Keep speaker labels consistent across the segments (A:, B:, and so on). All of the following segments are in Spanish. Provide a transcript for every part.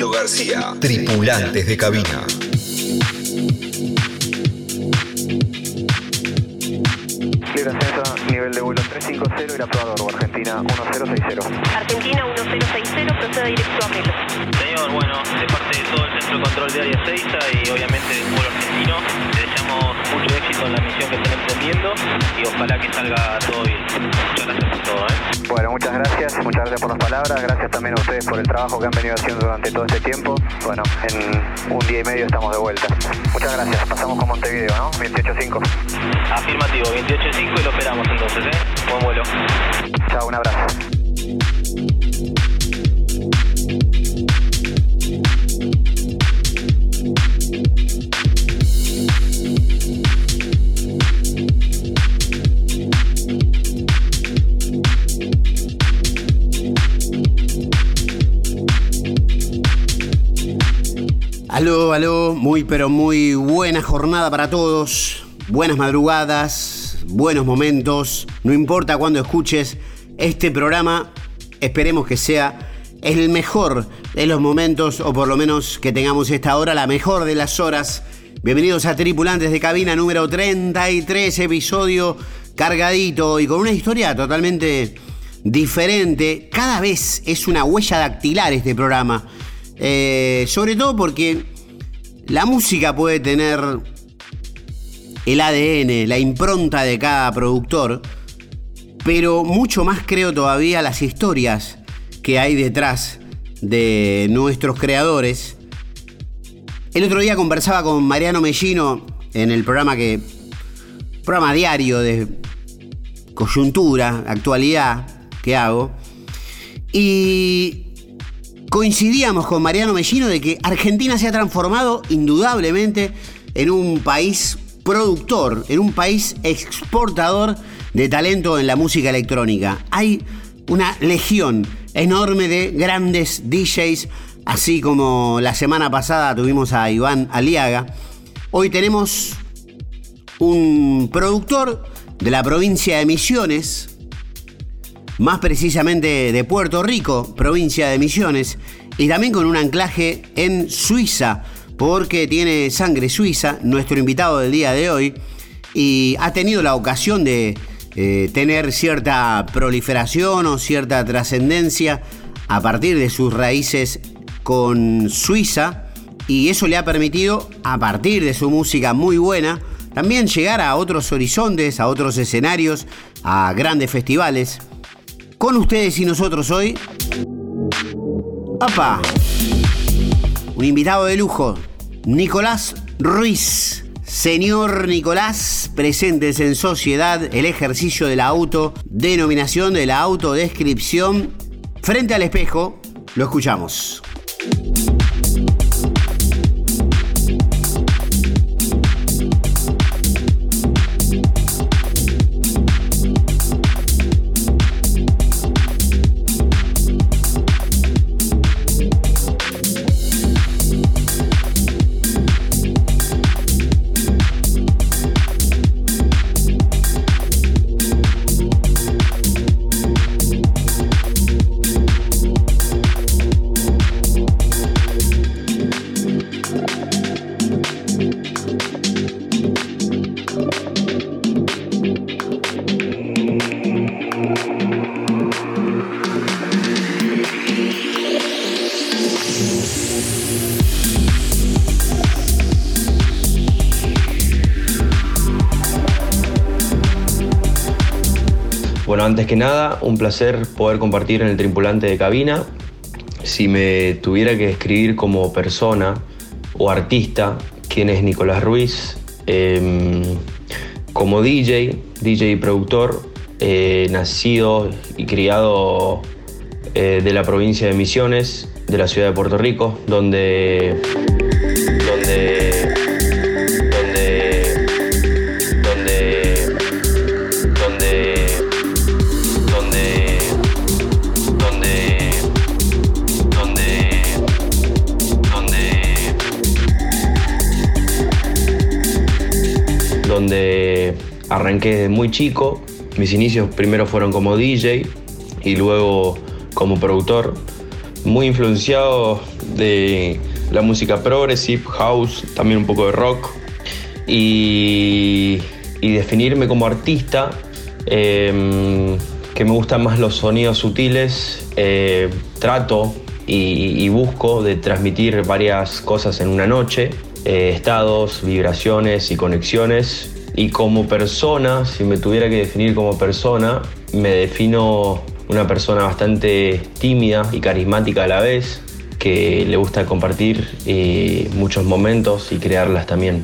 A: Camilo García. Tripulantes de cabina.
B: Libre ascenso, nivel de vuelo 350 y la probador, Argentina 1060.
C: Argentina 1060, proceda directo a Melo.
D: Señor, bueno, de parte de todo el centro control de área 6 y obviamente del pueblo argentino, le deseamos mucho éxito en la misión que están emprendiendo y ojalá que salga todo bien. Muchas gracias por todo, ¿eh?
B: Bueno, muchas gracias, muchas gracias por las palabras, gracias también a ustedes por el trabajo que han venido haciendo durante todo este tiempo. Bueno, en un día y medio estamos de vuelta. Muchas gracias, pasamos con Montevideo, ¿no? 28.5.
D: Afirmativo, 28.5 y lo esperamos entonces, ¿eh? Buen vuelo.
B: Chao, un abrazo.
E: Muy pero muy buena jornada para todos, buenas madrugadas, buenos momentos, no importa cuándo escuches este programa, esperemos que sea el mejor de los momentos, o por lo menos que tengamos esta hora, la mejor de las horas. Bienvenidos a Tripulantes de Cabina número 33, episodio cargadito y con una historia totalmente diferente. Cada vez es una huella dactilar este programa. Eh, sobre todo porque la música puede tener el ADN, la impronta de cada productor, pero mucho más creo todavía las historias que hay detrás de nuestros creadores. El otro día conversaba con Mariano Mellino en el programa que programa diario de coyuntura, actualidad que hago y coincidíamos con Mariano Mellino de que Argentina se ha transformado indudablemente en un país productor, en un país exportador de talento en la música electrónica. Hay una legión enorme de grandes DJs, así como la semana pasada tuvimos a Iván Aliaga. Hoy tenemos un productor de la provincia de Misiones, más precisamente de Puerto Rico, provincia de Misiones, y también con un anclaje en Suiza, porque tiene sangre suiza, nuestro invitado del día de hoy, y ha tenido la ocasión de eh, tener cierta proliferación o cierta trascendencia a partir de sus raíces con Suiza, y eso le ha permitido, a partir de su música muy buena, también llegar a otros horizontes, a otros escenarios, a grandes festivales. Con ustedes y nosotros hoy. ¡Apa! Un invitado de lujo, Nicolás Ruiz. Señor Nicolás, presentes en sociedad el ejercicio de la auto, denominación de la autodescripción. Frente al espejo, lo escuchamos.
F: Antes que nada, un placer poder compartir en el tripulante de cabina. Si me tuviera que describir como persona o artista, quién es Nicolás Ruiz, eh, como DJ, DJ y productor, eh, nacido y criado eh, de la provincia de Misiones, de la ciudad de Puerto Rico, donde, arranqué muy chico. Mis inicios primero fueron como DJ y luego como productor, muy influenciado de la música progressive, house, también un poco de rock. Y, definirme como artista, em, que me gustan más los sonidos sutiles, eh, trato y, busco de transmitir varias cosas en una noche, eh, estados, vibraciones y conexiones. Y como persona, si me tuviera que definir como persona, me defino una persona bastante tímida y carismática a la vez, que le gusta compartir eh, muchos momentos y crearlas también.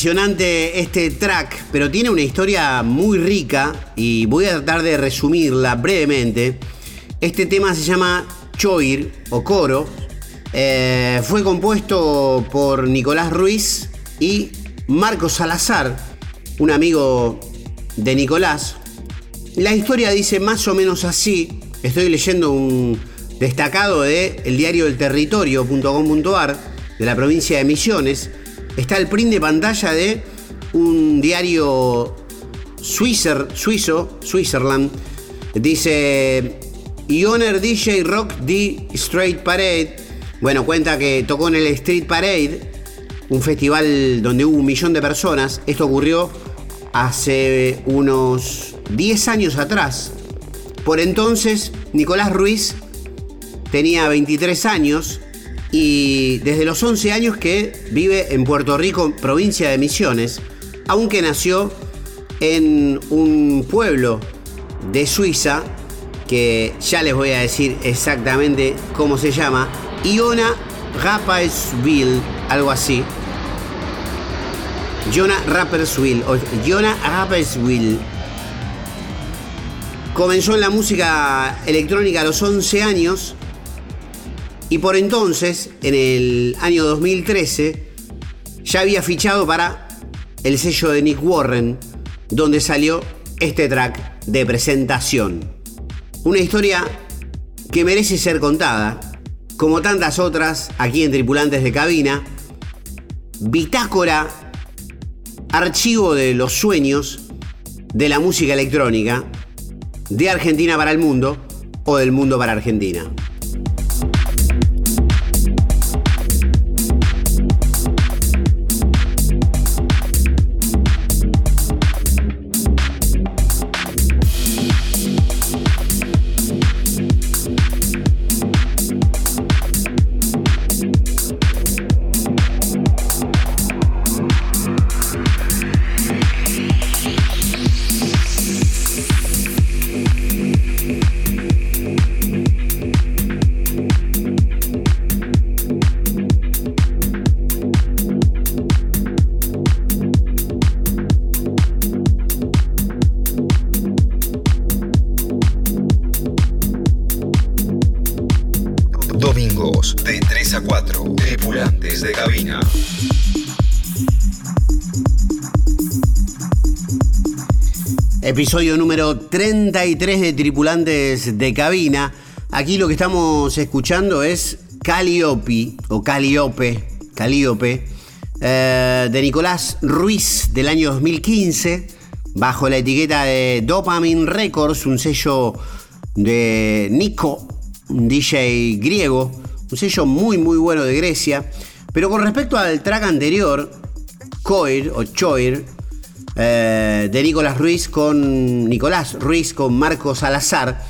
E: Impresionante este track, pero tiene una historia muy rica y voy a tratar de resumirla brevemente. Este tema se llama Choir o Coro. Eh, fue compuesto por Nicolás Ruiz y Marcos Salazar, un amigo de Nicolás. La historia dice más o menos así. Estoy leyendo un destacado de el diario del territorio.com.ar de la provincia de Misiones está el print de pantalla de un diario suizo, Switzerland. Dice Ioner DJ Rock the Street Parade. Bueno, cuenta que tocó en el Street Parade, un festival donde hubo un millón de personas. Esto ocurrió hace unos 10 años atrás. Por entonces, Nicolás Ruiz tenía 23 años y desde los 11 años que vive en Puerto Rico, provincia de Misiones, aunque nació en un pueblo de Suiza, que ya les voy a decir exactamente cómo se llama, Iona Rapperswil, algo así. Iona Rapperswil, o Iona Rapperswil. Comenzó en la música electrónica a los 11 años y por entonces, en el año 2013, ya había fichado para el sello de Nick Warren, donde salió este track de presentación. Una historia que merece ser contada, como tantas otras aquí en Tripulantes de Cabina, bitácora, archivo de los sueños de la música electrónica, de Argentina para el mundo o del mundo para Argentina. Episodio número 33 de Tripulantes de Cabina. Aquí lo que estamos escuchando es Calliope, o Calliope, eh, de Nicolás Ruiz del año 2015. bajo la etiqueta de Dopamine Records, un sello de Nico, un DJ griego, un sello muy muy bueno de Grecia. Pero con respecto al track anterior, Coir o Choir, eh, de Nicolás Ruiz con Nicolás Ruiz con Marco Salazar,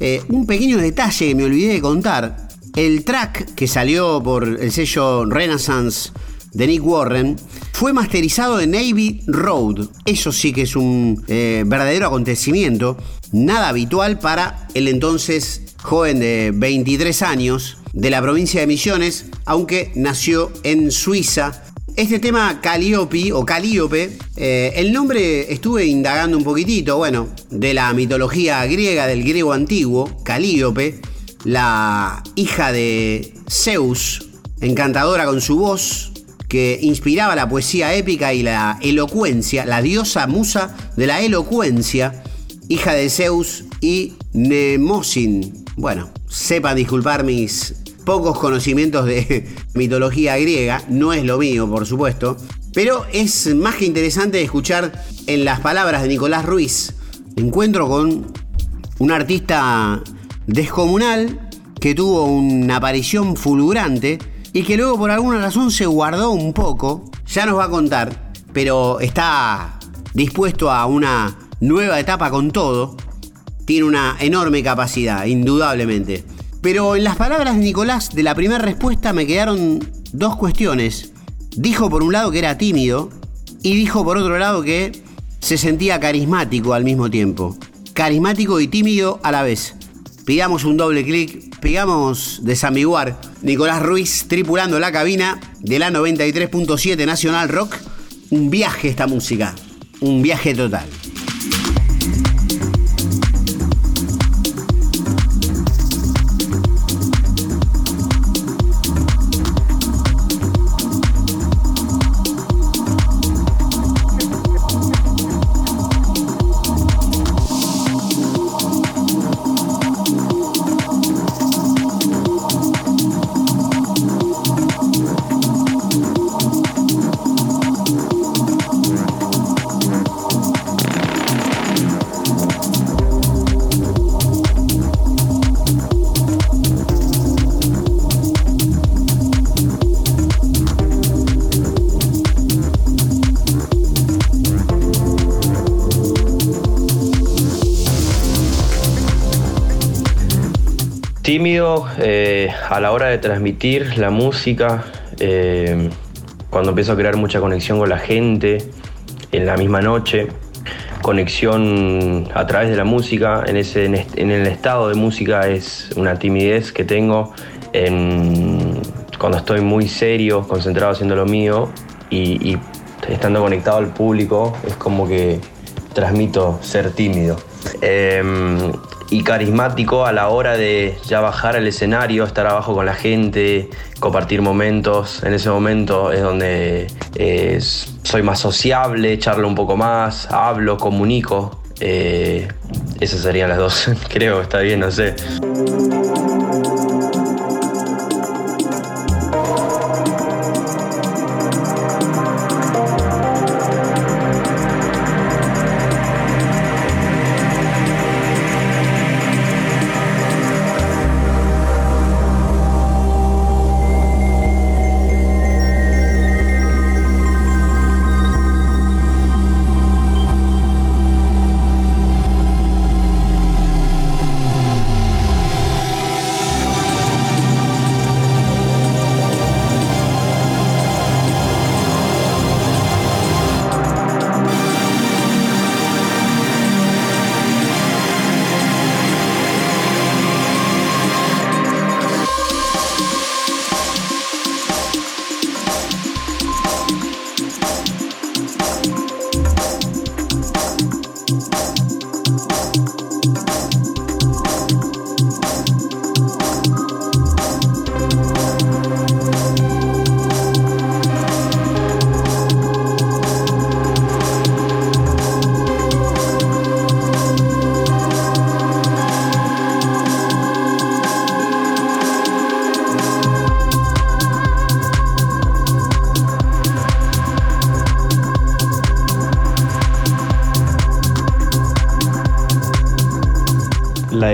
E: eh, un pequeño detalle que me olvidé de contar. El track que salió por el sello Renaissance de Nick Warren fue masterizado en Navy Road. Eso sí que es un eh, verdadero acontecimiento, nada habitual para el entonces joven de 23 años de la provincia de Misiones, aunque nació en Suiza. Este tema Caliope o Calíope, eh, el nombre estuve indagando un poquitito, bueno, de la mitología griega, del griego antiguo, Calíope, la hija de Zeus, encantadora con su voz, que inspiraba la poesía épica y la elocuencia, la diosa musa de la elocuencia, hija de Zeus y Nemosin. Bueno, sepan disculpar mis pocos conocimientos de mitología griega, no es lo mío, por supuesto, pero es más que interesante escuchar en las palabras de Nicolás Ruiz. Encuentro con un artista descomunal que tuvo una aparición fulgurante y que luego por alguna razón se guardó un poco, ya nos va a contar, pero está dispuesto a una nueva etapa con todo, tiene una enorme capacidad, indudablemente. Pero en las palabras de Nicolás de la primera respuesta me quedaron dos cuestiones. Dijo por un lado que era tímido y dijo por otro lado que se sentía carismático al mismo tiempo. Carismático y tímido a la vez. Pidamos un doble clic, pegamos desamiguar. Nicolás Ruiz tripulando la cabina de la 93.7 Nacional Rock. Un viaje esta música, un viaje total.
F: Tímido eh, a la hora de transmitir la música, eh, cuando empiezo a crear mucha conexión con la gente en la misma noche, conexión a través de la música, en, ese, en, el estado de música es una timidez que tengo cuando estoy muy serio, concentrado haciendo lo mío y estando conectado al público, es como que transmito ser tímido. Em, y carismático a la hora de ya bajar al escenario, estar abajo con la gente, compartir momentos. En ese momento es donde eh, soy más sociable, charlo un poco más, hablo, comunico. Eh, esas serían las dos, creo, está bien, no sé.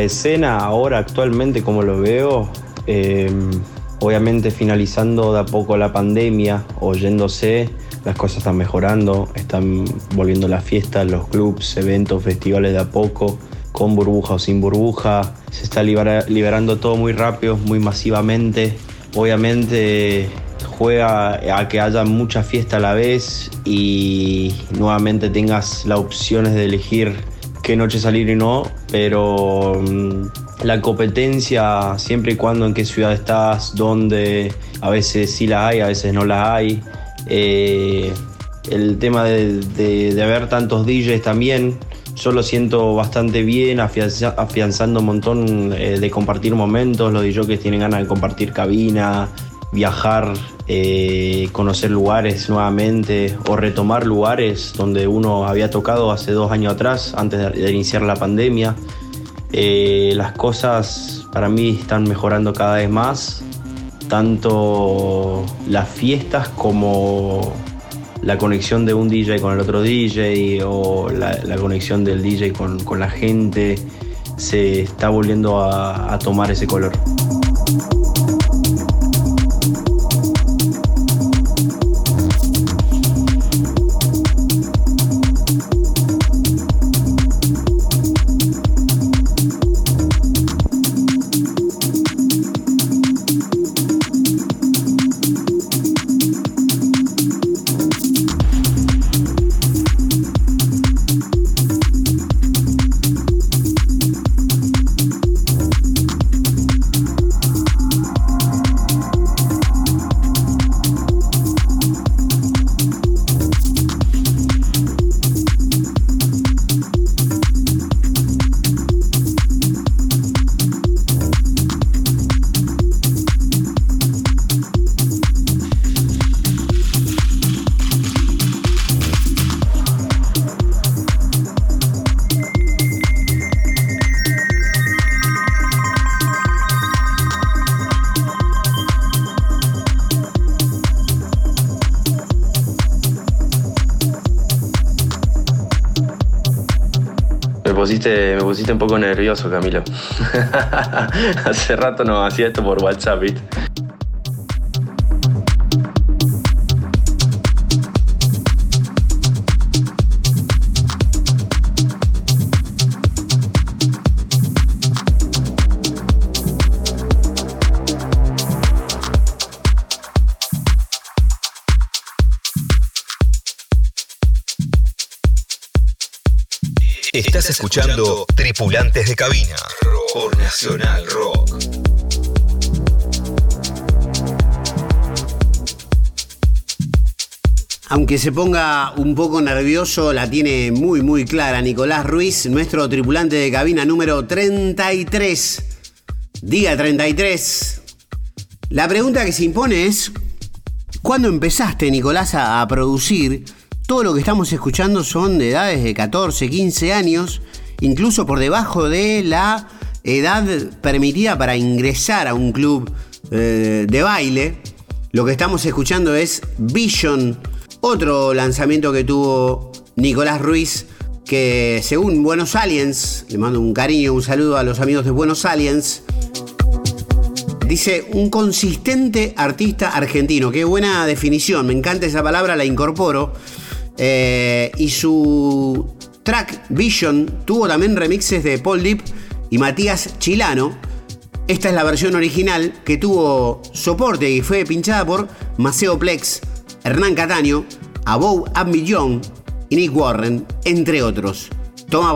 F: Escena ahora actualmente como lo veo, em, obviamente finalizando de a poco la pandemia, oyéndose, las cosas están mejorando, están volviendo las fiestas, los clubs, eventos, festivales de a poco, con burbuja o sin burbuja, se está liberando todo muy rápido, muy masivamente. Obviamente juega a que haya mucha fiesta a la vez y nuevamente tengas las opciones de elegir qué noche salir y no, pero mm, la competencia, siempre y cuando en qué ciudad estás, dónde, a veces sí la hay, a veces no la hay. Eh, el tema de, de, haber tantos DJs también, yo lo siento bastante bien, afianzando un montón eh, de compartir momentos, los DJs tienen ganas de compartir cabina, viajar, eh, conocer lugares nuevamente o retomar lugares donde uno había tocado hace dos años atrás, antes de, iniciar la pandemia. Eh, las cosas para mí están mejorando cada vez más, tanto las fiestas como la conexión de un DJ con el otro DJ o la, conexión del DJ con, la gente se está volviendo a tomar ese color. Pusiste un poco nervioso, Camilo. Hace rato no hacía esto por WhatsApp, ¿viste?
A: Estás escuchando Tripulantes de Cabina por Nacional Rock.
E: Aunque se ponga un poco nervioso, la tiene muy muy clara Nicolás Ruiz, nuestro tripulante de cabina número 33. Día 33. La pregunta que se impone es, ¿cuándo empezaste Nicolás a, a producir? todo lo que estamos escuchando son de edades de 14, 15 años, incluso por debajo de la edad permitida para ingresar a un club eh, de baile. Lo que estamos escuchando es Vision, otro lanzamiento que tuvo Nicolás Ruiz, que según Buenos Aliens, le mando un cariño, un saludo a los amigos de Buenos Aliens, dice un consistente artista argentino. Qué buena definición, me encanta esa palabra, la incorporo. Eh, y su track Vision tuvo también remixes de Paul Deep y Matías Chilano. Esta es la versión original que tuvo soporte y fue pinchada por Maceo Plex, Hernán Cataño, Abou Abmillón y Nick Warren, entre otros. Toma.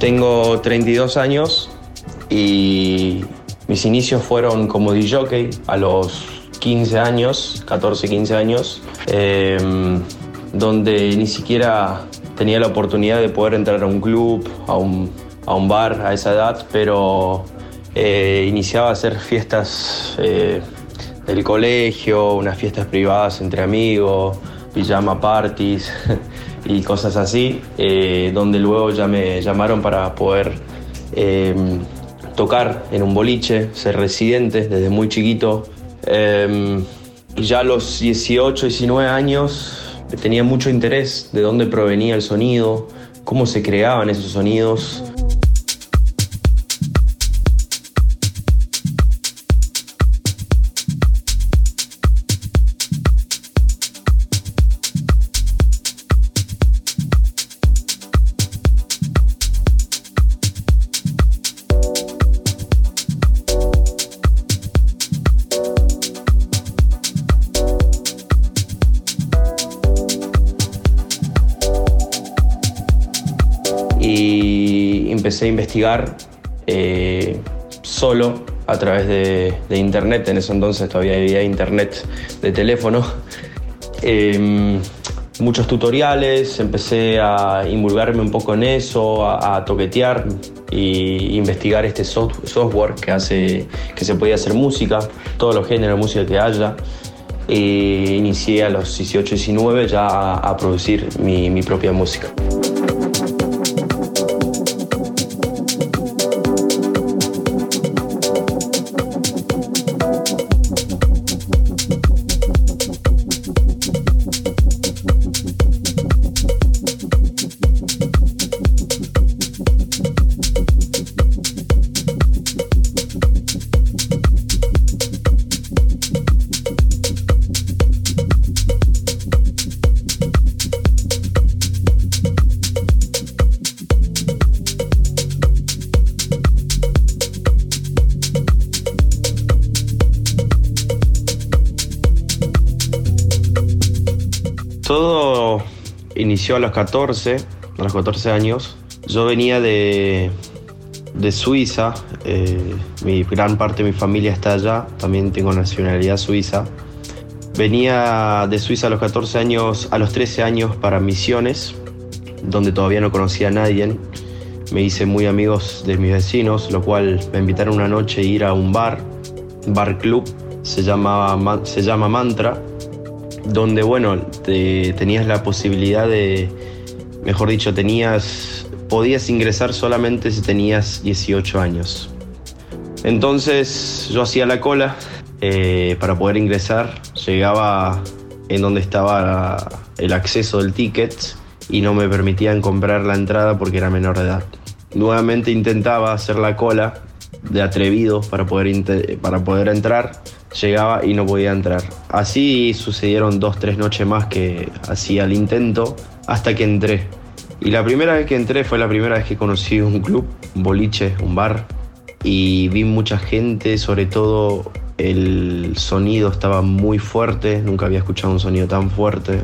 F: Tengo 32 años y mis inicios fueron como DJ a los 15 años, 14, 15 años, em, donde ni siquiera tenía la oportunidad de poder entrar a un club, a un, bar a esa edad, pero eh, iniciaba a hacer fiestas eh, del colegio, unas fiestas privadas entre amigos, pijama parties y cosas así, eh, donde luego ya me llamaron para poder eh, tocar en un boliche, ser residente desde muy chiquito. Eh, y ya a los 18, 19 años tenía mucho interés de dónde provenía el sonido, cómo se creaban esos sonidos. Eh, solo a través de, internet. En ese entonces todavía había internet de teléfono. Em, muchos tutoriales, empecé a involucrarme un poco en eso, a, toquetear y investigar este soft- software que hace que se podía hacer música, todos los géneros de música que haya. E inicié a los 18, 19 ya a, producir mi propia música. Todo inició a los 14, a los 14 años. Yo venía de, de Suiza, eh, mi gran parte de mi familia está allá, también tengo nacionalidad suiza. Venía de Suiza a los 14 años, a los 13 años para misiones, donde todavía no conocía a nadie. Me hice muy amigos de mis vecinos, lo cual me invitaron una noche a ir a un bar, bar club, se, llamaba, Ma- se llama Mantra, donde, bueno, te- tenías la posibilidad de, mejor dicho, tenías, podías ingresar solamente si tenías 18 años. Entonces yo hacía la cola eh, para poder ingresar, llegaba en donde estaba el acceso del ticket y no me permitían comprar la entrada porque era menor de edad. Nuevamente intentaba hacer la cola de atrevido para poder, para poder entrar, llegaba y no podía entrar. Así sucedieron dos, tres noches más que hacía el intento hasta que entré. Y la primera vez que entré fue la primera vez que conocí un club, un boliche, un bar, y vi mucha gente, sobre todo el sonido estaba muy fuerte, nunca había escuchado un sonido tan fuerte,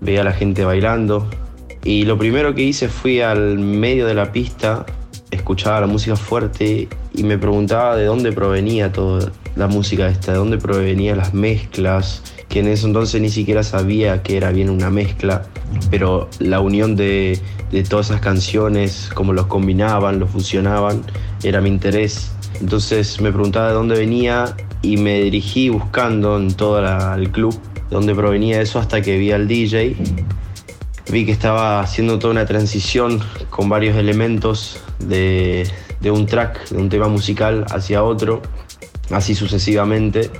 F: veía a la gente bailando, y lo primero que hice fui al medio de la pista, escuchaba la música fuerte y me preguntaba de dónde provenía toda la música esta, de dónde provenían las mezclas, que en ese entonces ni siquiera sabía que era bien una mezcla, pero la unión de, de todas esas canciones, cómo los combinaban, los fusionaban, era mi interés. Entonces me preguntaba de dónde venía y me dirigí buscando en todo el club de dónde provenía eso hasta que vi al DJ vi que estaba haciendo toda una transición con varios elementos de, de un track, de un tema musical hacia otro, así sucesivamente,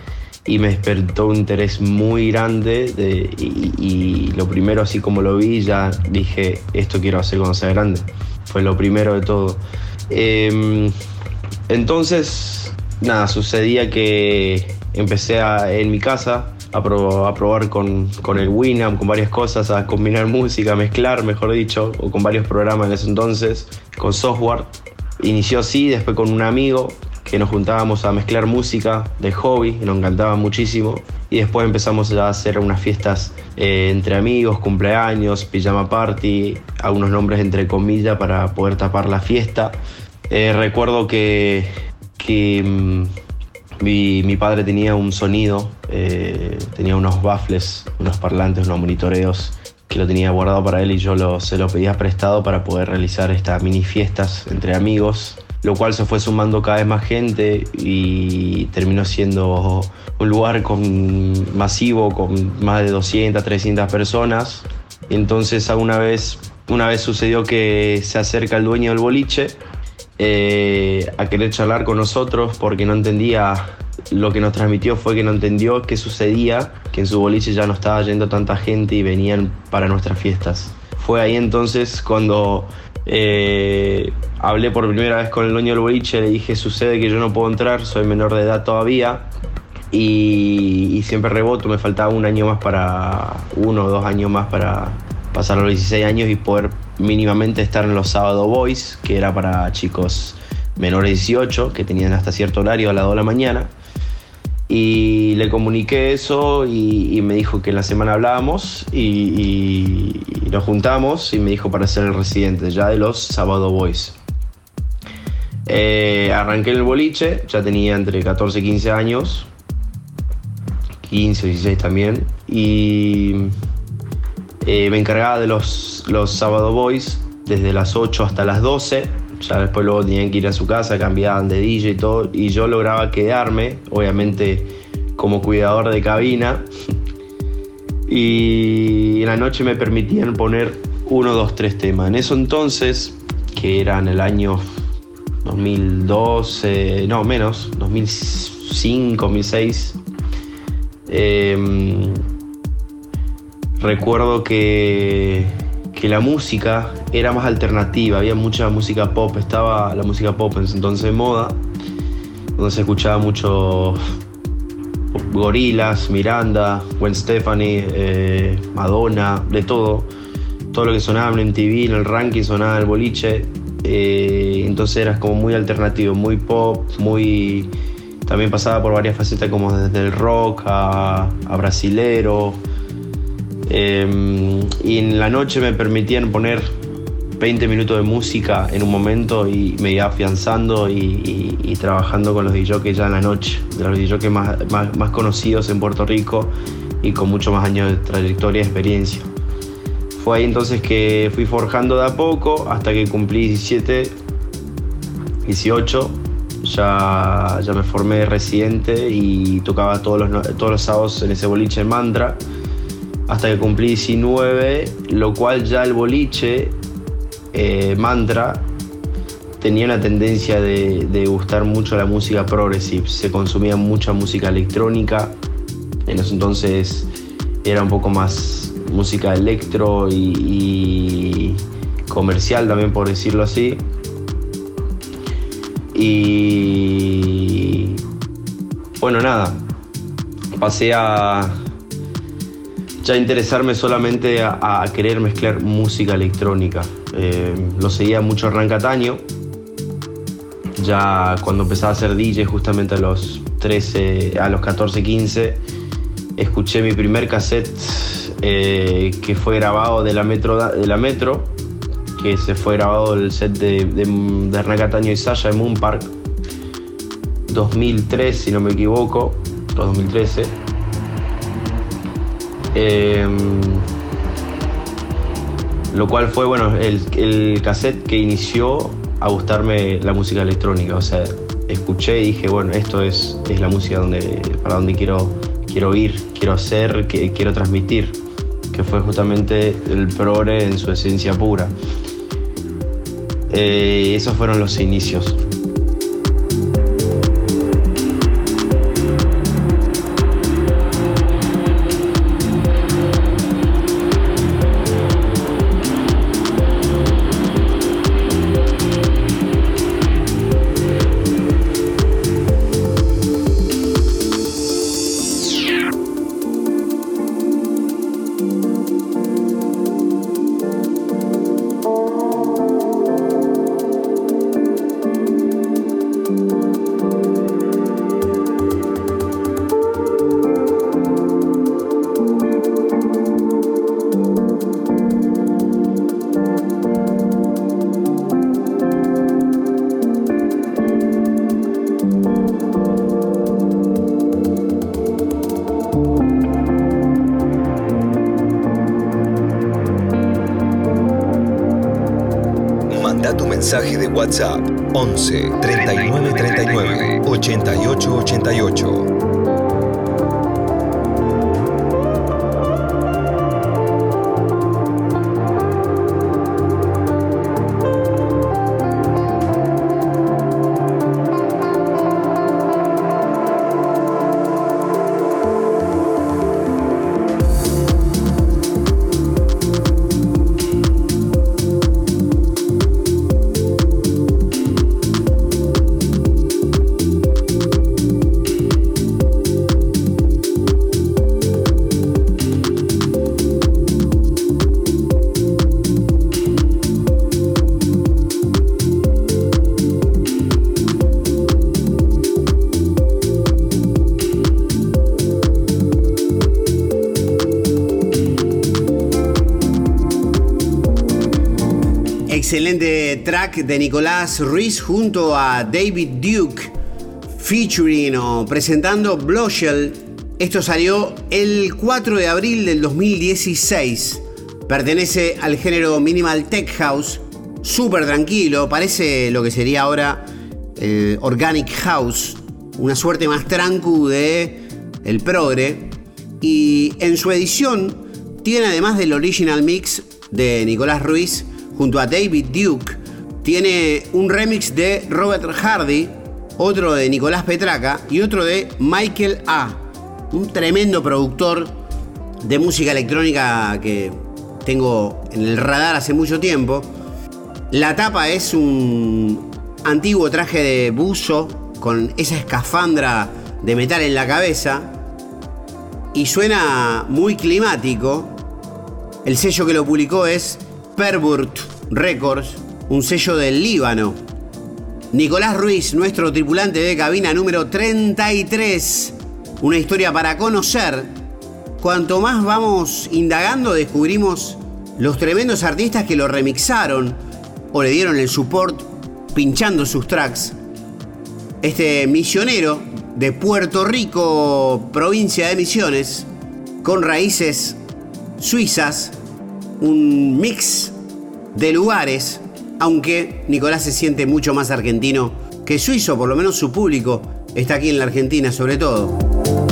F: y me despertó un interés muy grande de- y, y lo primero así como lo vi ya dije, esto quiero hacer cuando sea grande, fue lo primero de todo. Em, entonces, nada, sucedía que empecé a- en mi casa a, pro- a probar con, con el Winamp, con varias cosas, a combinar música, a mezclar, mejor dicho, o con varios programas en ese entonces, con software. Inició así, después con un amigo que nos juntábamos a mezclar música de hobby, nos encantaba muchísimo. Y después empezamos a hacer unas fiestas eh, entre amigos, cumpleaños, pijama party, algunos nombres entre comillas para poder tapar la fiesta. Eh, recuerdo que, que mm, mi, mi padre tenía un sonido, eh, tenía unos baffles, unos parlantes, unos monitoreos que lo tenía guardado para él y yo lo- se lo pedía prestado para poder realizar estas mini fiestas entre amigos. Lo cual se fue sumando cada vez más gente y terminó siendo un lugar con, masivo con más de 200, 300 personas. Entonces una vez, una vez sucedió que se acerca el dueño del boliche eh, a querer charlar con nosotros porque no entendía lo que nos transmitió fue que no entendió qué sucedía, que en su boliche ya no estaba yendo tanta gente y venían para nuestras fiestas. Fue ahí entonces cuando eh, hablé por primera vez con el dueño del boliche, le dije, sucede que yo no puedo entrar, soy menor de edad todavía y, siempre reboto, me faltaba un año más para, uno o dos años más para pasar los 16 años y poder mínimamente estar en los sábados boys, que era para chicos menores de 18, que tenían hasta cierto horario a las 2 de la mañana. Y le comuniqué eso y, me dijo que en la semana hablábamos y, nos juntamos y me dijo para ser el residente ya de los Sábado Boys. Eh, arranqué en el boliche, ya tenía entre 14 y 15 años, 15 o 16 también, y eh, me encargaba de los, los Sábado Boys desde las 8 hasta las 12 ya después luego tenían que ir a su casa, cambiaban de DJ y todo, y yo lograba quedarme, obviamente como cuidador de cabina, y en la noche me permitían poner uno, dos, tres temas. En eso entonces, que era en el año 2012, no menos, 2005, 2006, em, recuerdo que que la música era más alternativa, había mucha música pop, estaba la música pop en ese entonces moda, donde se escuchaba mucho Gorilas, Miranda, Gwen Stefani, eh, Madonna, de todo. Todo lo que sonaba en MTV, en el ranking sonaba el boliche. Eh, entonces era como muy alternativo, muy pop, muy. También pasaba por varias facetas como desde el rock a, a brasilero, Em, y en la noche me permitían poner 20 minutos de música en un momento y me iba afianzando y, trabajando con los DJs ya en la noche, de los DJs más, más, conocidos en Puerto Rico y con mucho más años de trayectoria y experiencia. Fue ahí entonces que fui forjando de a poco hasta que cumplí 17, 18. Ya, ya me formé residente y tocaba todos los, todos los sábados en ese boliche en Mantra hasta que cumplí 19, lo cual ya el boliche, eh, mantra, tenía una tendencia de, gustar mucho la música progressive, se consumía mucha música electrónica, en ese entonces era un poco más música electro y, comercial también por decirlo así. Y bueno, nada, pasé a, ya interesarme solamente a, querer mezclar música electrónica. Eh, lo seguía mucho Hernán Cataño. Ya cuando empezaba a ser DJ, justamente a los 13, a los 14, 15, escuché mi primer cassette eh, que fue grabado de la Metro, de la Metro que se fue grabado el set de, de, y Sasha en Moon Park 2003 si no me equivoco 2013 Em, lo cual fue, bueno, el, el, cassette que inició a gustarme la música electrónica. O sea, escuché y dije, bueno, esto es, es la música donde, para donde quiero, quiero ir, quiero hacer, que, quiero transmitir. Que fue justamente el progre en su esencia pura. Eh, esos fueron los inicios.
A: WhatsApp 11 39 39 88 88.
E: Track de Nicolás Ruiz junto a David Duke, featuring o presentando Blushell. Esto salió el 4 de abril del 2016. Pertenece al género Minimal Tech House, súper tranquilo, parece lo que sería ahora Organic House, una suerte más trancu de el progre. Y en su edición tiene además del original mix de Nicolás Ruiz, junto a David Duke. Tiene un remix de Robert Hardy, otro de Nicolás Petraca y otro de Michael A. Un tremendo productor de música electrónica que tengo en el radar hace mucho tiempo. La tapa es un antiguo traje de buzo con esa escafandra de metal en la cabeza y suena muy climático. El sello que lo publicó es Perburt Records, un sello del Líbano. Nicolás Ruiz, nuestro tripulante de cabina número 33. Una historia para conocer. Cuanto más vamos indagando, descubrimos los tremendos artistas que lo remixaron o le dieron el support pinchando sus tracks. Este misionero de Puerto Rico, provincia de Misiones, con raíces suizas, un mix de lugares, aunque Nicolás se siente mucho más argentino que suizo, por lo menos su público está aquí en la Argentina sobre todo.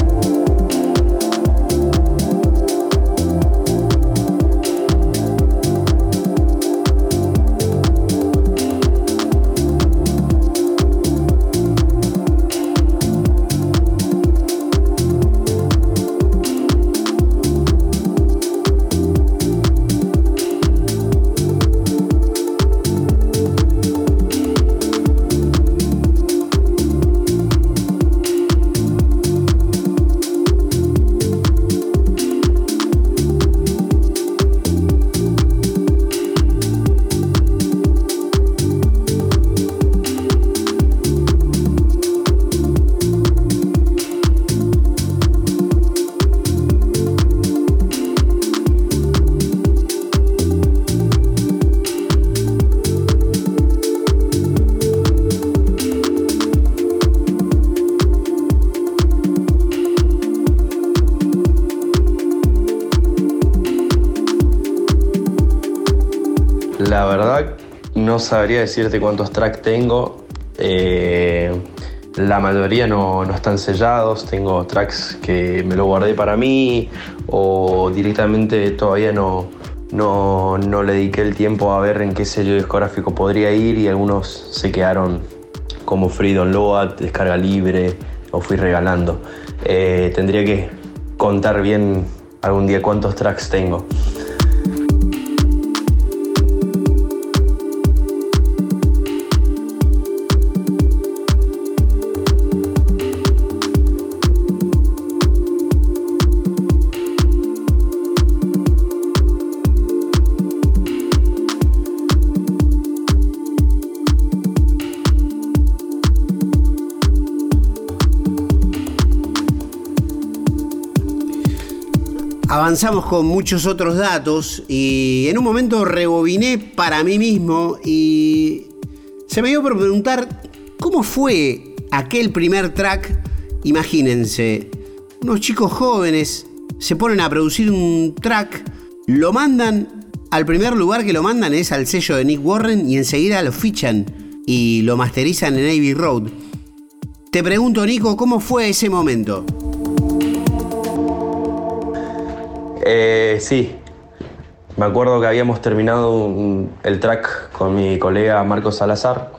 F: Sabría decirte cuántos tracks tengo. Eh, la mayoría no, no, están sellados. Tengo tracks que me lo guardé para mí o directamente todavía no, no, no le dediqué el tiempo a ver en qué sello discográfico podría ir y algunos se quedaron como free download, descarga libre o fui regalando. Eh, tendría que contar bien algún día cuántos tracks tengo.
E: Avanzamos con muchos otros datos y en un momento rebobiné para mí mismo y se me dio por preguntar cómo fue aquel primer track. Imagínense, unos chicos jóvenes se ponen a producir un track, lo mandan al primer lugar que lo mandan es al sello de Nick Warren y enseguida lo fichan y lo masterizan en Abbey Road. Te pregunto, Nico, ¿cómo fue ese momento?
F: Eh, sí, me acuerdo que habíamos terminado el track con mi colega Marcos Salazar.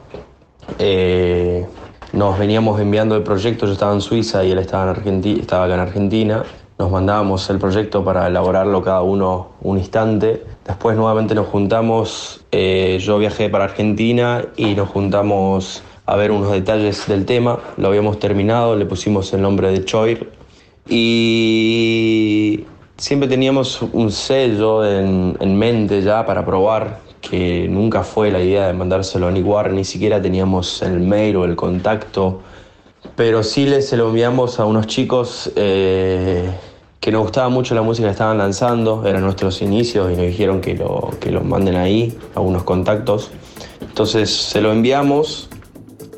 F: Eh, nos veníamos enviando el proyecto, yo estaba en Suiza y él estaba, en acá en Argentina. Nos mandábamos el proyecto para elaborarlo cada uno un instante. Después nuevamente nos juntamos, eh, yo viajé para Argentina y nos juntamos a ver unos detalles del tema. Lo habíamos terminado, le pusimos el nombre de Choir. Y siempre teníamos un sello en, mente ya para probar, que nunca fue la idea de mandárselo a Nick Warren, ni siquiera teníamos el mail o el contacto, pero sí les se lo enviamos a unos chicos eh, que nos gustaba mucho la música que estaban lanzando, eran nuestros inicios y nos dijeron que lo, que lo manden ahí, a unos contactos. Entonces se lo enviamos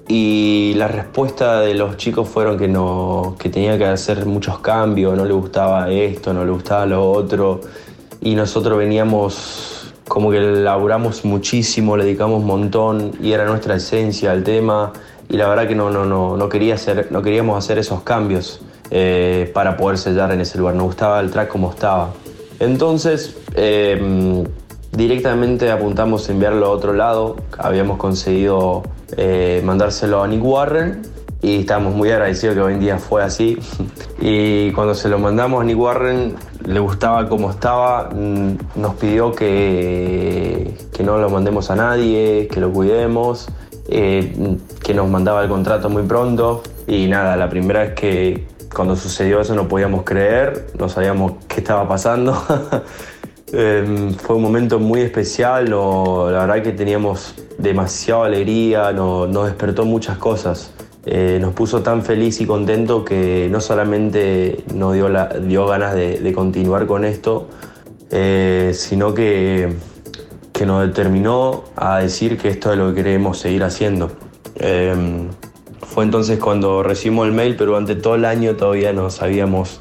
F: y la respuesta de los chicos fueron que, no, que tenía que hacer muchos cambios, no le gustaba esto, no le gustaba lo otro. Y nosotros veníamos como que laburamos muchísimo, le dedicamos un montón y era nuestra esencia al tema. Y la verdad que no, no, no, no, quería hacer, no queríamos hacer esos cambios eh, para poder sellar en ese lugar. Nos gustaba el track como estaba. Entonces, em, directamente apuntamos a enviarlo a otro lado. Habíamos conseguido eh, mandárselo a Nick Warren y estamos muy agradecidos que hoy en día fue así. Y cuando se lo mandamos a Nick Warren, le gustaba como estaba, mm, nos pidió que, que no lo mandemos a nadie, que lo cuidemos, eh, que nos mandaba el contrato muy pronto. Y nada, la primera vez que cuando sucedió eso no podíamos creer, no sabíamos qué estaba pasando. Em, fue un momento muy especial, la verdad que teníamos demasiada alegría, nos despertó muchas cosas. Eh, nos puso tan feliz y contento que no solamente nos dio, la, ganas de, continuar con esto, eh, sino que, que, nos determinó a decir que esto es lo que queremos seguir haciendo. Em, fue entonces cuando recibimos el mail, pero durante todo el año todavía no sabíamos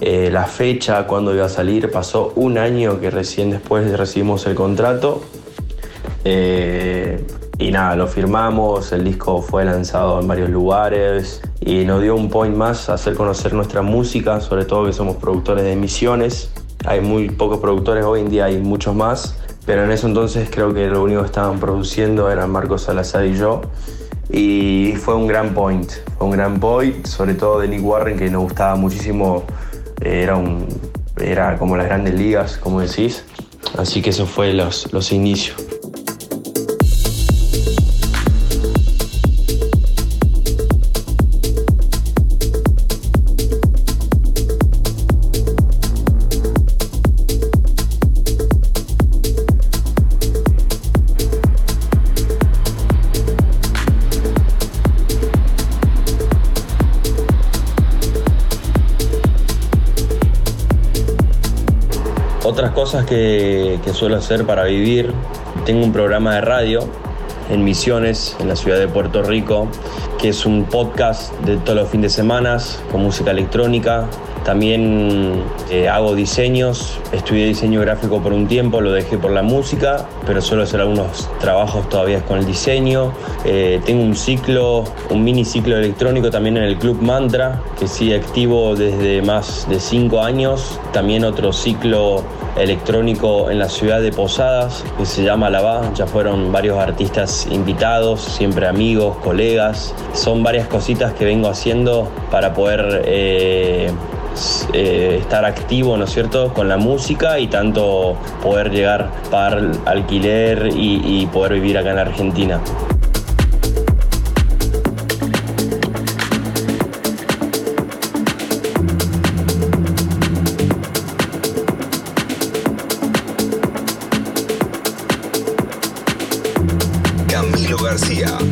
F: eh, la fecha, cuándo iba a salir. Pasó un año que recién después recibimos el contrato. Eh, y nada, lo firmamos, el disco fue lanzado en varios lugares y nos dio un point más a hacer conocer nuestra música, sobre todo que somos productores de emisiones. Hay muy pocos productores, hoy en día hay muchos más, pero en ese entonces creo que lo único que estaban produciendo eran Marcos Salazar y yo. Y fue un gran point, fue un gran point, sobre todo de Nick Warren, que nos gustaba muchísimo era, un, era como las grandes ligas, como decís. Así que eso fue los, los inicios. Cosas que, suelo hacer para vivir, tengo un programa de radio en Misiones, en la ciudad de Puerto Rico, que es un podcast de todos los fines de semana con música electrónica. También eh, hago diseños, estudié diseño gráfico por un tiempo, lo dejé por la música, pero suelo hacer algunos trabajos todavía con el diseño. Eh, tengo un ciclo, un mini ciclo electrónico también en el Club Mantra, que sigue activo desde más de cinco años. También otro ciclo electrónico en la ciudad de Posadas que se llama La Ya fueron varios artistas invitados, siempre amigos, colegas. Son varias cositas que vengo haciendo para poder eh, eh, estar activo, ¿no es cierto?, con la música y tanto poder llegar para alquiler y poder vivir acá en la Argentina.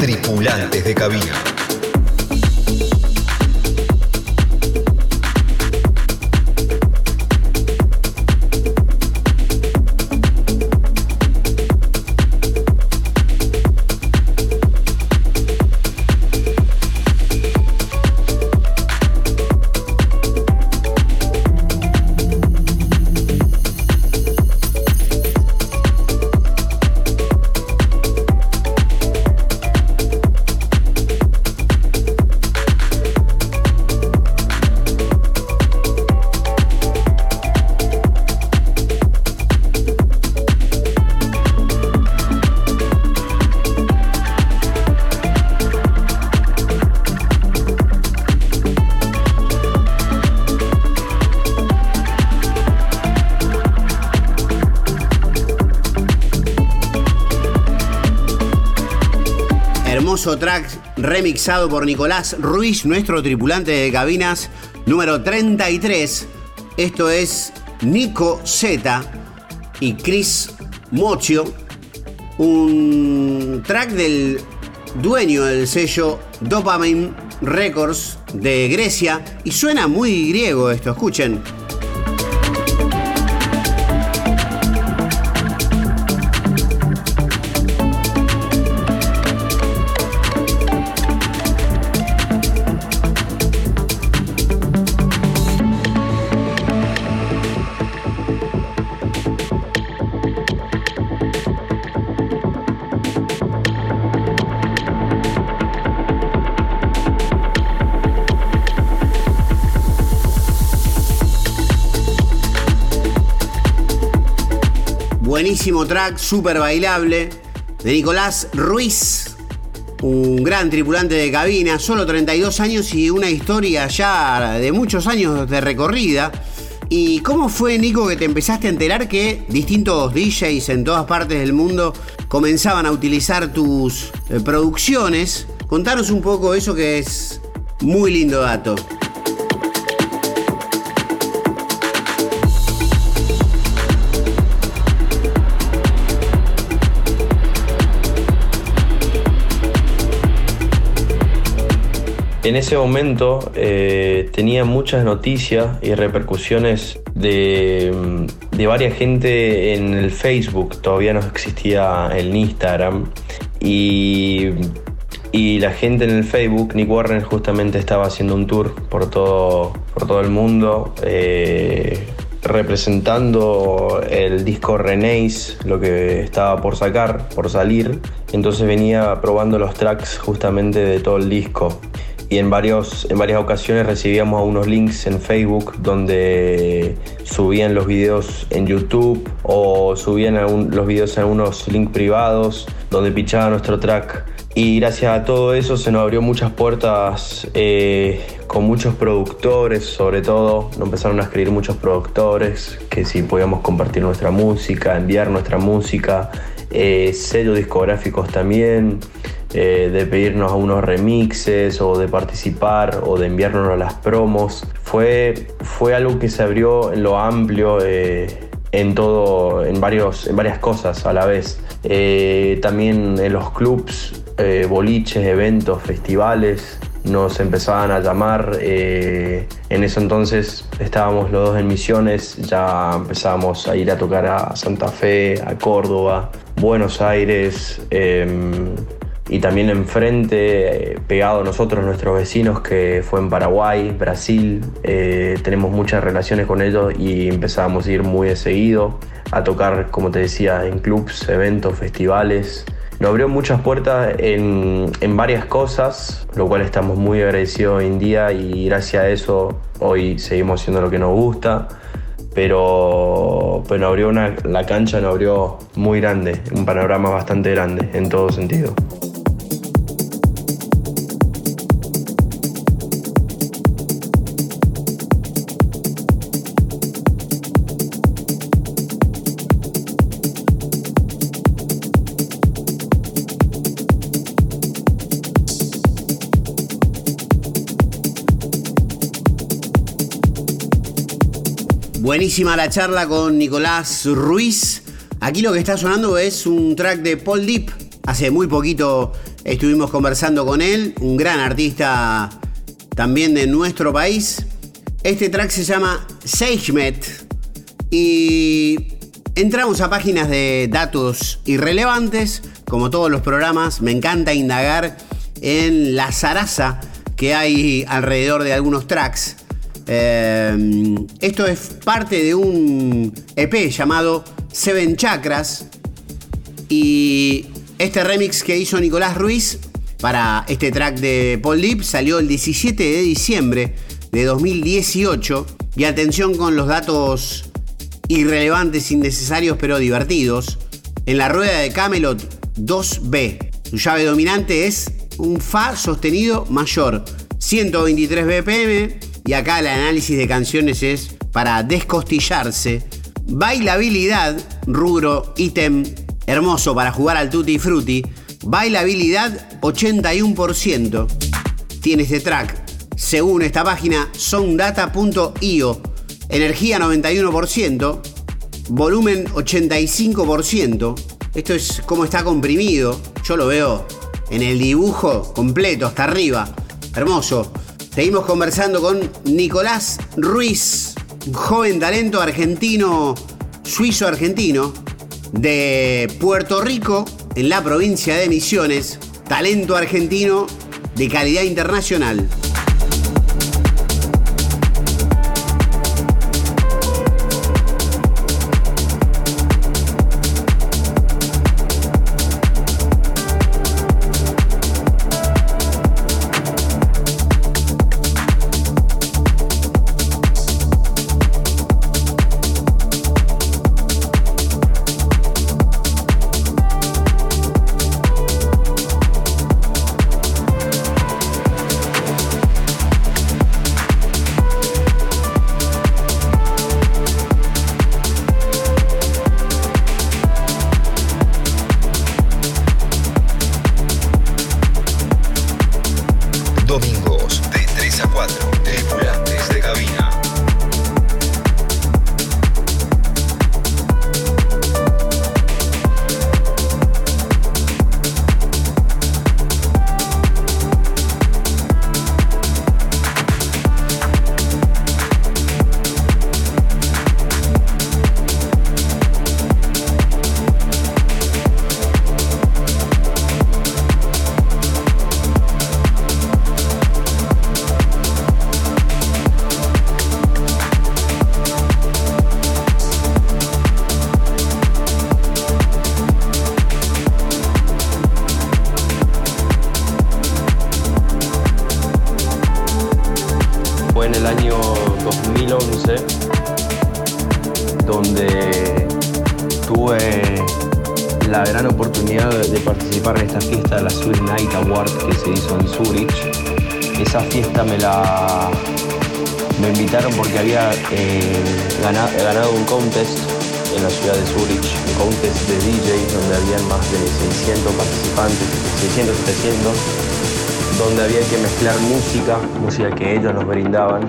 A: tripulantes de cabina.
E: Remixado por Nicolás Ruiz, nuestro tripulante de cabinas número 33. Esto es Nico Z y Chris Mocho, un track del dueño del sello Dopamine Records de Grecia y suena muy griego esto, escuchen. Buenísimo track, súper bailable, de Nicolás Ruiz, un gran tripulante de cabina, solo 32 años y una historia ya de muchos años de recorrida. ¿Y cómo fue, Nico, que te empezaste a enterar que distintos DJs en todas partes del mundo comenzaban a utilizar tus eh, producciones? Contanos un poco eso que es muy lindo dato.
F: En ese momento eh, tenía muchas noticias y repercusiones de, de varias gente en el Facebook, todavía no existía el Instagram, y, y, la gente en el Facebook, Nick Warren justamente estaba haciendo un tour por todo, por todo el mundo. Eh, representando el disco Renéis, lo que estaba por sacar, por salir. Entonces venía probando los tracks justamente de todo el disco y en, varios, en varias ocasiones recibíamos unos links en Facebook donde subían los videos en YouTube o subían los videos en unos links privados donde pichaba nuestro track. Y gracias a todo eso se nos abrió muchas puertas eh, con muchos productores, sobre todo. Nos empezaron a escribir muchos productores que si podíamos compartir nuestra música, enviar nuestra música, eh, sellos discográficos también. Eh, de pedirnos unos remixes o de participar o de enviarnos a las promos. Fue, fue algo que se abrió en lo amplio. Eh, en todo, en, varios, en varias cosas a la vez. Eh, también en los clubs, boliches, eventos, festivales, nos empezaban a llamar. en ese entonces estábamos los dos en misiones, ya empezábamos a ir a tocar a Santa Fe, a Córdoba, Buenos Aires. Em, y también enfrente, eh, pegado a nosotros, nuestros vecinos, que fue en Paraguay, Brasil. Eh, tenemos muchas relaciones con ellos y empezamos a ir muy de seguido a tocar, como te decía, en clubs, eventos, festivales. Nos abrió muchas puertas en, en varias cosas, lo cual estamos muy agradecidos hoy en día y gracias a eso hoy seguimos haciendo lo que nos gusta pero, pero abrió una, la cancha nos abrió muy grande, un panorama bastante grande en todo sentido.
E: Buenísima la charla con Nicolás Ruiz. Aquí lo que está sonando es un track de Paul Deep. Hace muy poquito estuvimos conversando con él, un gran artista también de nuestro país. Este track se llama SageMet y entramos a páginas de datos irrelevantes, como todos los programas. Me encanta indagar en la zaraza que hay alrededor de algunos tracks. Eh, esto es parte de un EP llamado Seven Chakras. Y este remix que hizo Nicolás Ruiz para este track de Paul Deep salió el 17 de diciembre de 2018. Y atención con los datos irrelevantes, innecesarios, pero divertidos. En la rueda de Camelot 2B, su llave dominante es un Fa sostenido mayor, 123 BPM y acá el análisis de canciones es para descostillarse. Bailabilidad, rubro, ítem hermoso para jugar al tutti frutti. Bailabilidad 81% tiene este track. Según esta página soundata.io, energía 91%, volumen 85%. Esto es como está comprimido. Yo lo veo en el dibujo completo, hasta arriba. Hermoso. Seguimos conversando con Nicolás Ruiz, joven talento argentino, suizo-argentino, de Puerto Rico, en la provincia de Misiones. Talento argentino de calidad internacional.
F: Música que ellos nos brindaban.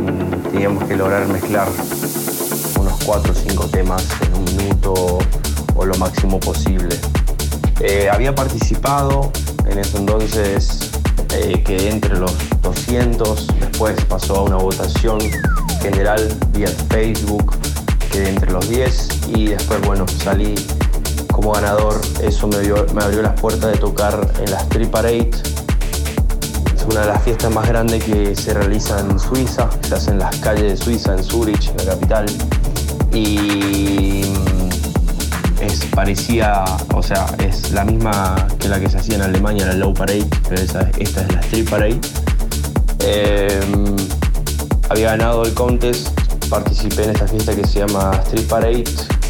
F: Mm, teníamos que lograr mezclar unos 4 o 5 temas en un minuto o lo máximo posible. Eh, había participado en ese entonces, eh, que entre los 200, después pasó a una votación general vía Facebook, entre los 10 y después, bueno, salí como ganador. Eso me, me abrió las puertas de tocar en la Street Parade una de las fiestas más grandes que se realiza en Suiza, se hace en las calles de Suiza, en Zurich, la capital. Y mm, es parecía, o sea, es la misma que la que se hacía en Alemania, la Low Parade, pero esta es la Street Parade. Em, había ganado el contest, participé en esta fiesta que se llama Street Parade,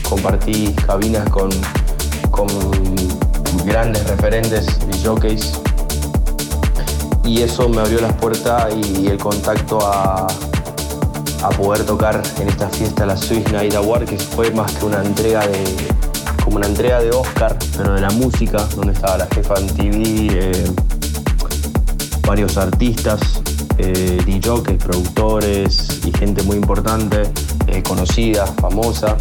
F: compartí cabinas con, con grandes referentes y jockeys. Y eso me abrió las puertas y el contacto a, poder tocar en esta fiesta la Swiss Night Award, que fue más que una entrega de como una entrega de Oscar, pero de la música, donde estaba la jefa en TV, eh, varios artistas, eh, DJs, productores y gente muy importante, eh, conocida, famosa,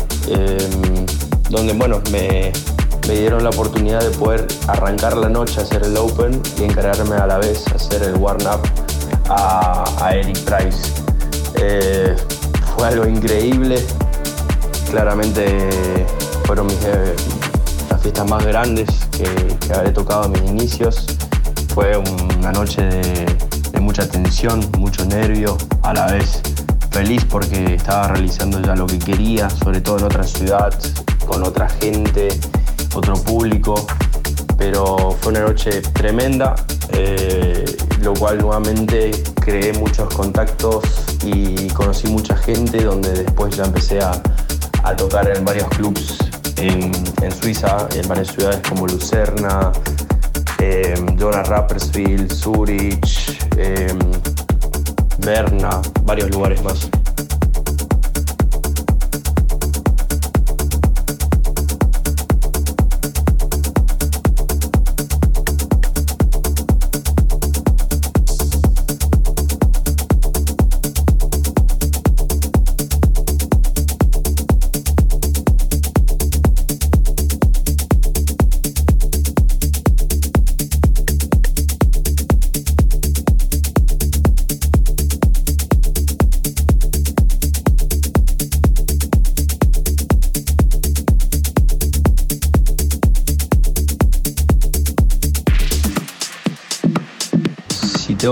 F: donde bueno, me, me dieron la oportunidad de poder arrancar la noche a hacer el Open y encargarme a la vez a hacer el warm-up a, Eric Price. Eh, fue algo increíble, claramente fueron eh, las fiestas más grandes que, que, habré tocado en mis inicios. Fue una noche de, de mucha tensión, mucho nervio, a la vez feliz porque estaba realizando ya lo que quería, sobre todo en otra ciudad, con otra gente otro público, pero fue una noche tremenda, eh, lo cual nuevamente creé muchos contactos y conocí mucha gente, donde después ya empecé a, tocar en varios clubs en, Suiza, en varias ciudades como Lucerna, eh, Jonas Rapperswil, Zurich, eh, Berna, varios lugares más.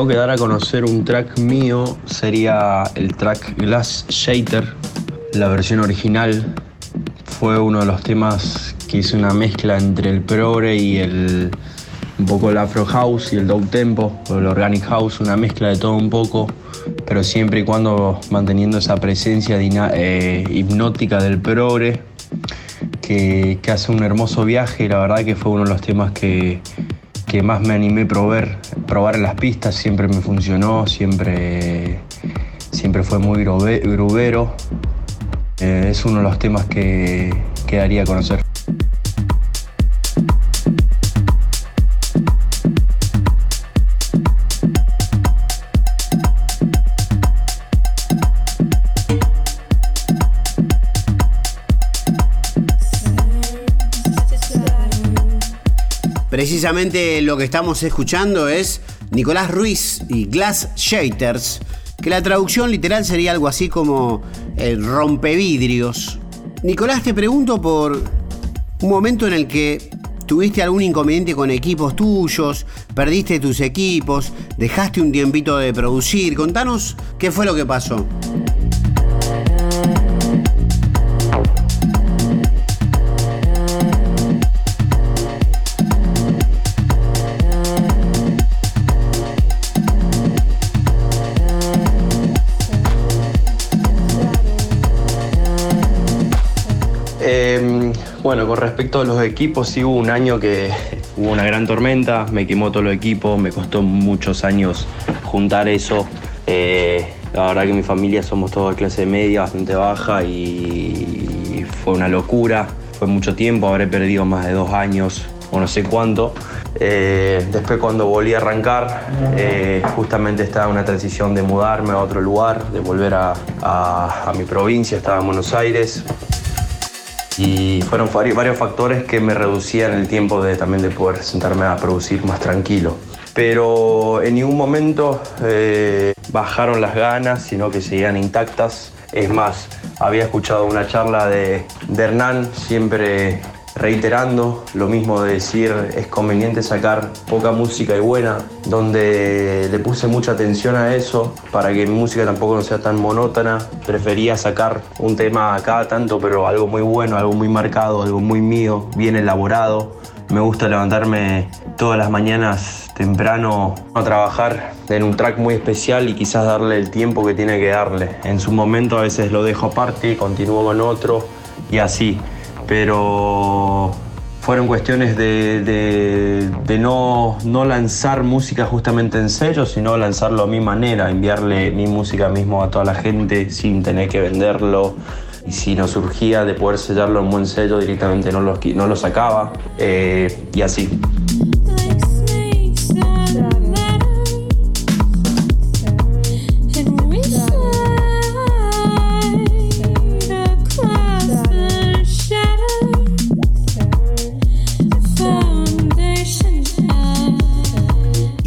F: Tengo que dar a conocer un track mío, sería el track Glass Shater, la versión original. Fue uno de los temas que hice una mezcla entre el progre y el un poco el afro house y el dope tempo, o el organic house, una mezcla de todo un poco, pero siempre y cuando manteniendo esa presencia eh, hipnótica del progre, que, hace un hermoso viaje. La verdad que fue uno de los temas que, más me animé a probar, probar las pistas, siempre me funcionó, siempre, siempre fue muy grubero. Eh, es uno de los temas que, que daría a conocer.
E: Precisamente lo que estamos escuchando es Nicolás Ruiz y Glass Shaters, que la traducción literal sería algo así como el rompevidrios. Nicolás, te pregunto por un momento en el que tuviste algún inconveniente con equipos tuyos, perdiste tus equipos, dejaste un tiempito de producir. Contanos qué fue lo que pasó.
F: Bueno, con respecto a los equipos, sí hubo un año que hubo una gran tormenta, me quemó todo el equipo, me costó muchos años juntar eso. Eh, la verdad que mi familia somos todos de clase media, bastante baja y fue una locura. Fue mucho tiempo, habré perdido más de dos años o no sé cuánto. Eh, después cuando volví a arrancar, eh, justamente estaba una transición de mudarme a otro lugar, de volver a mi provincia, estaba en Buenos Aires y fueron varios factores que me reducían el tiempo de también de poder sentarme a producir más tranquilo. Pero en ningún momento eh, bajaron las ganas, sino que seguían intactas. Es más, había escuchado una charla de, de Hernán, siempre reiterando lo mismo de decir es conveniente sacar poca música y buena, donde le puse mucha atención a eso para que mi música tampoco no sea tan monótona. Prefería sacar un tema cada tanto, pero algo muy bueno, algo muy marcado, algo muy mío, bien elaborado. Me gusta levantarme todas las mañanas temprano a trabajar en un track muy especial y quizás darle el tiempo que tiene que darle. En su momento a veces lo dejo aparte, continúo con otro y así pero fueron cuestiones de, no, lanzar música justamente en sello, sino lanzarlo a mi manera, enviarle mi música mismo a toda la gente sin tener que venderlo. Y si no surgía de poder sellarlo en buen sello, directamente no lo, no sacaba. Eh, y así.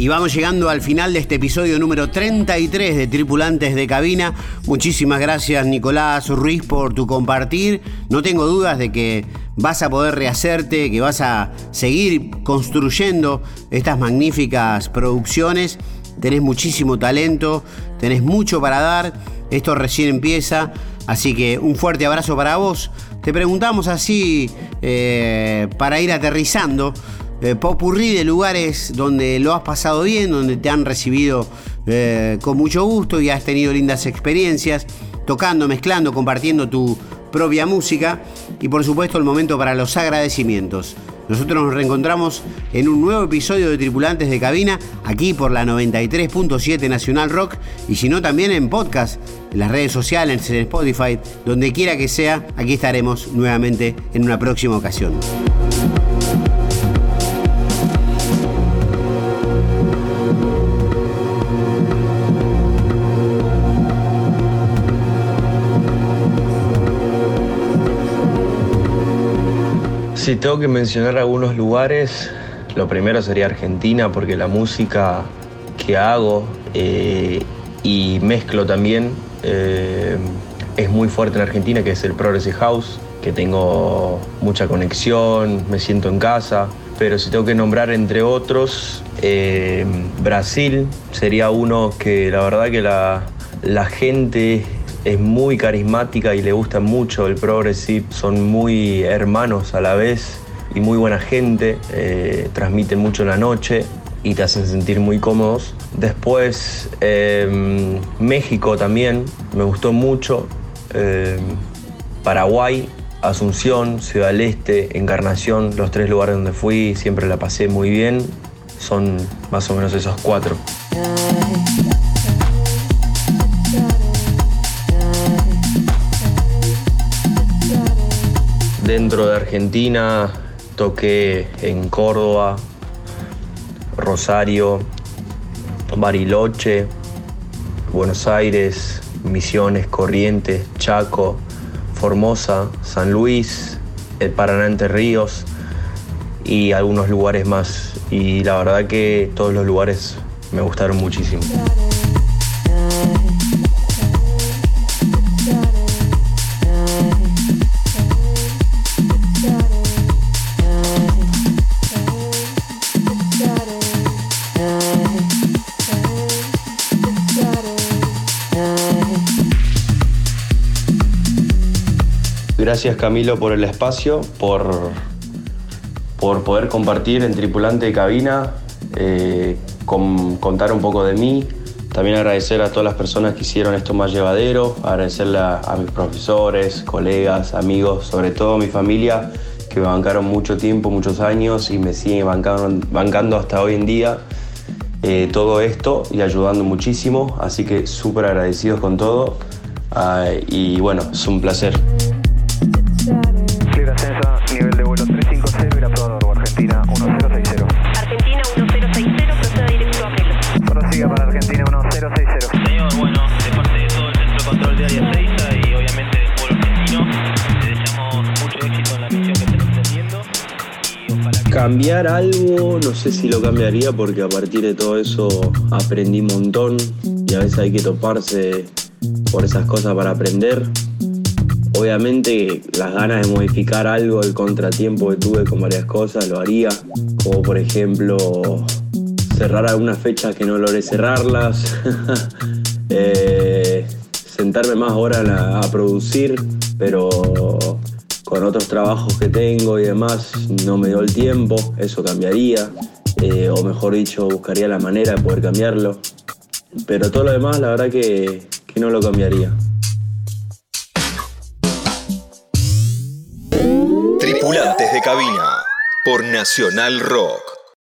E: Y vamos llegando al final de este episodio número 33 de Tripulantes de Cabina. Muchísimas gracias Nicolás Ruiz por tu compartir. No tengo dudas de que vas a poder rehacerte, que vas a seguir construyendo estas magníficas producciones. Tenés muchísimo talento, tenés mucho para dar. Esto recién empieza. Así que un fuerte abrazo para vos. Te preguntamos así eh, para ir aterrizando eh, popurrí de lugares donde lo has pasado bien, donde te han recibido eh, con mucho gusto y has tenido lindas experiencias, tocando, mezclando, compartiendo tu propia música y por supuesto el momento para los agradecimientos. Nosotros nos reencontramos en un nuevo episodio de Tripulantes de Cabina, aquí por la 93.7 Nacional Rock, y si no también en podcast, en las redes sociales, en Spotify, donde quiera que sea, aquí estaremos nuevamente en una próxima ocasión.
F: Si tengo que mencionar algunos lugares, lo primero sería Argentina, porque la música que hago eh, y mezclo también eh, es muy fuerte en Argentina, que es el Progressive House, que tengo mucha conexión, me siento en casa. pero si tengo que nombrar entre otros, eh, Brasil sería uno que la verdad que la, la gente es muy carismática y le gusta mucho el progressive, son muy hermanos a la vez y muy buena gente, eh, transmiten mucho la noche y te hacen sentir muy cómodos. Después em, México también, me gustó mucho. Em, Paraguay, Asunción, Ciudad del Este, Encarnación, los tres lugares donde fui, siempre la pasé muy bien. Son más o menos esos cuatro. Dentro de Argentina toqué en Córdoba, Rosario, Bariloche, Buenos Aires, Misiones, Corrientes, Chaco, Formosa, San Luis, el Paraná Entre Ríos y algunos lugares más. Y la verdad que todos los lugares me gustaron muchísimo. Gracias Camilo por el espacio, por, por poder compartir en tripulante de cabina, eh, contar un poco de mí. También agradecer a todas las personas que hicieron esto más llevadero, agradecerle a, mis profesores, colegas, amigos, sobre todo a mi familia, que me bancaron mucho tiempo, muchos años y me siguen bancando, hasta hoy en día eh, todo esto y ayudando muchísimo. Así que súper agradecidos con todo. Ah, y bueno, es un placer. Cambiar algo, no sé si lo cambiaría porque a partir de todo eso aprendí un montón y a veces hay que toparse por esas cosas para aprender. Obviamente las ganas de modificar algo, el contratiempo que tuve con varias cosas, lo haría. Como por ejemplo cerrar algunas fechas que no logré cerrarlas. Eh, sentarme más horas a, a producir, pero con otros trabajos que tengo y demás no me dio el tiempo, eso cambiaría. Eh, o mejor dicho, buscaría la manera de poder cambiarlo. Pero todo lo demás, la verdad que, que no lo cambiaría.
A: Tripulantes de cabina por Nacional Rock.